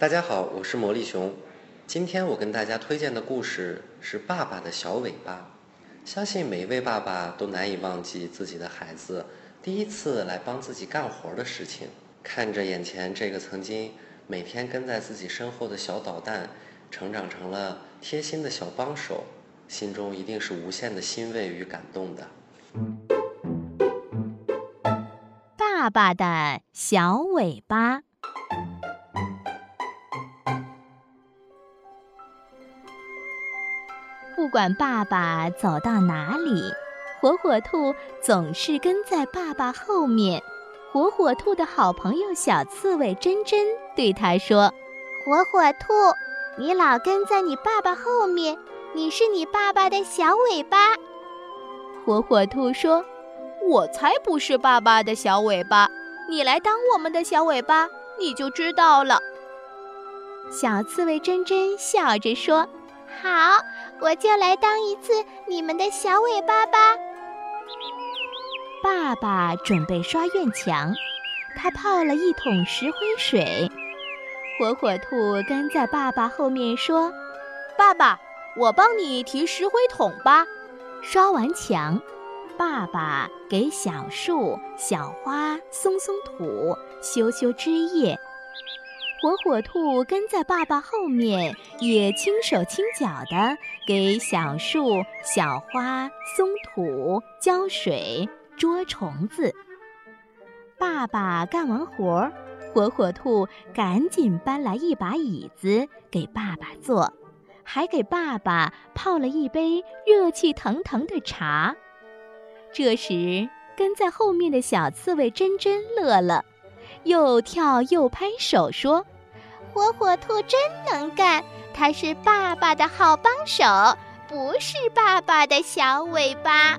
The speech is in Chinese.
大家好，我是魔力熊。今天我跟大家推荐的故事是《爸爸的小尾巴》。相信每一位爸爸都难以忘记自己的孩子第一次来帮自己干活的事情。看着眼前这个曾经每天跟在自己身后的小捣蛋，成长成了贴心的小帮手，心中一定是无限的欣慰与感动的。爸爸的小尾巴。不管爸爸走到哪里，火火兔总是跟在爸爸后面。火火兔的好朋友小刺猬珍珍对他说：“火火兔，你老跟在你爸爸后面，你是你爸爸的小尾巴。”火火兔说。我才不是爸爸的小尾巴，你来当我们的小尾巴，你就知道了。小刺猬珍珍笑着说：“好，我就来当一次你们的小尾巴吧。”爸爸准备刷院墙，他泡了一桶石灰水。火火兔跟在爸爸后面说：“爸爸，我帮你提石灰桶吧。”刷完墙。爸爸给小树、小花松松土、修修枝叶，火火兔跟在爸爸后面，也轻手轻脚地给小树、小花松土、浇水、捉虫子。爸爸干完活儿，火火兔赶紧搬来一把椅子给爸爸坐，还给爸爸泡了一杯热气腾腾的茶。这时，跟在后面的小刺猬珍珍乐了，又跳又拍手说：“火火兔真能干，它是爸爸的好帮手，不是爸爸的小尾巴。”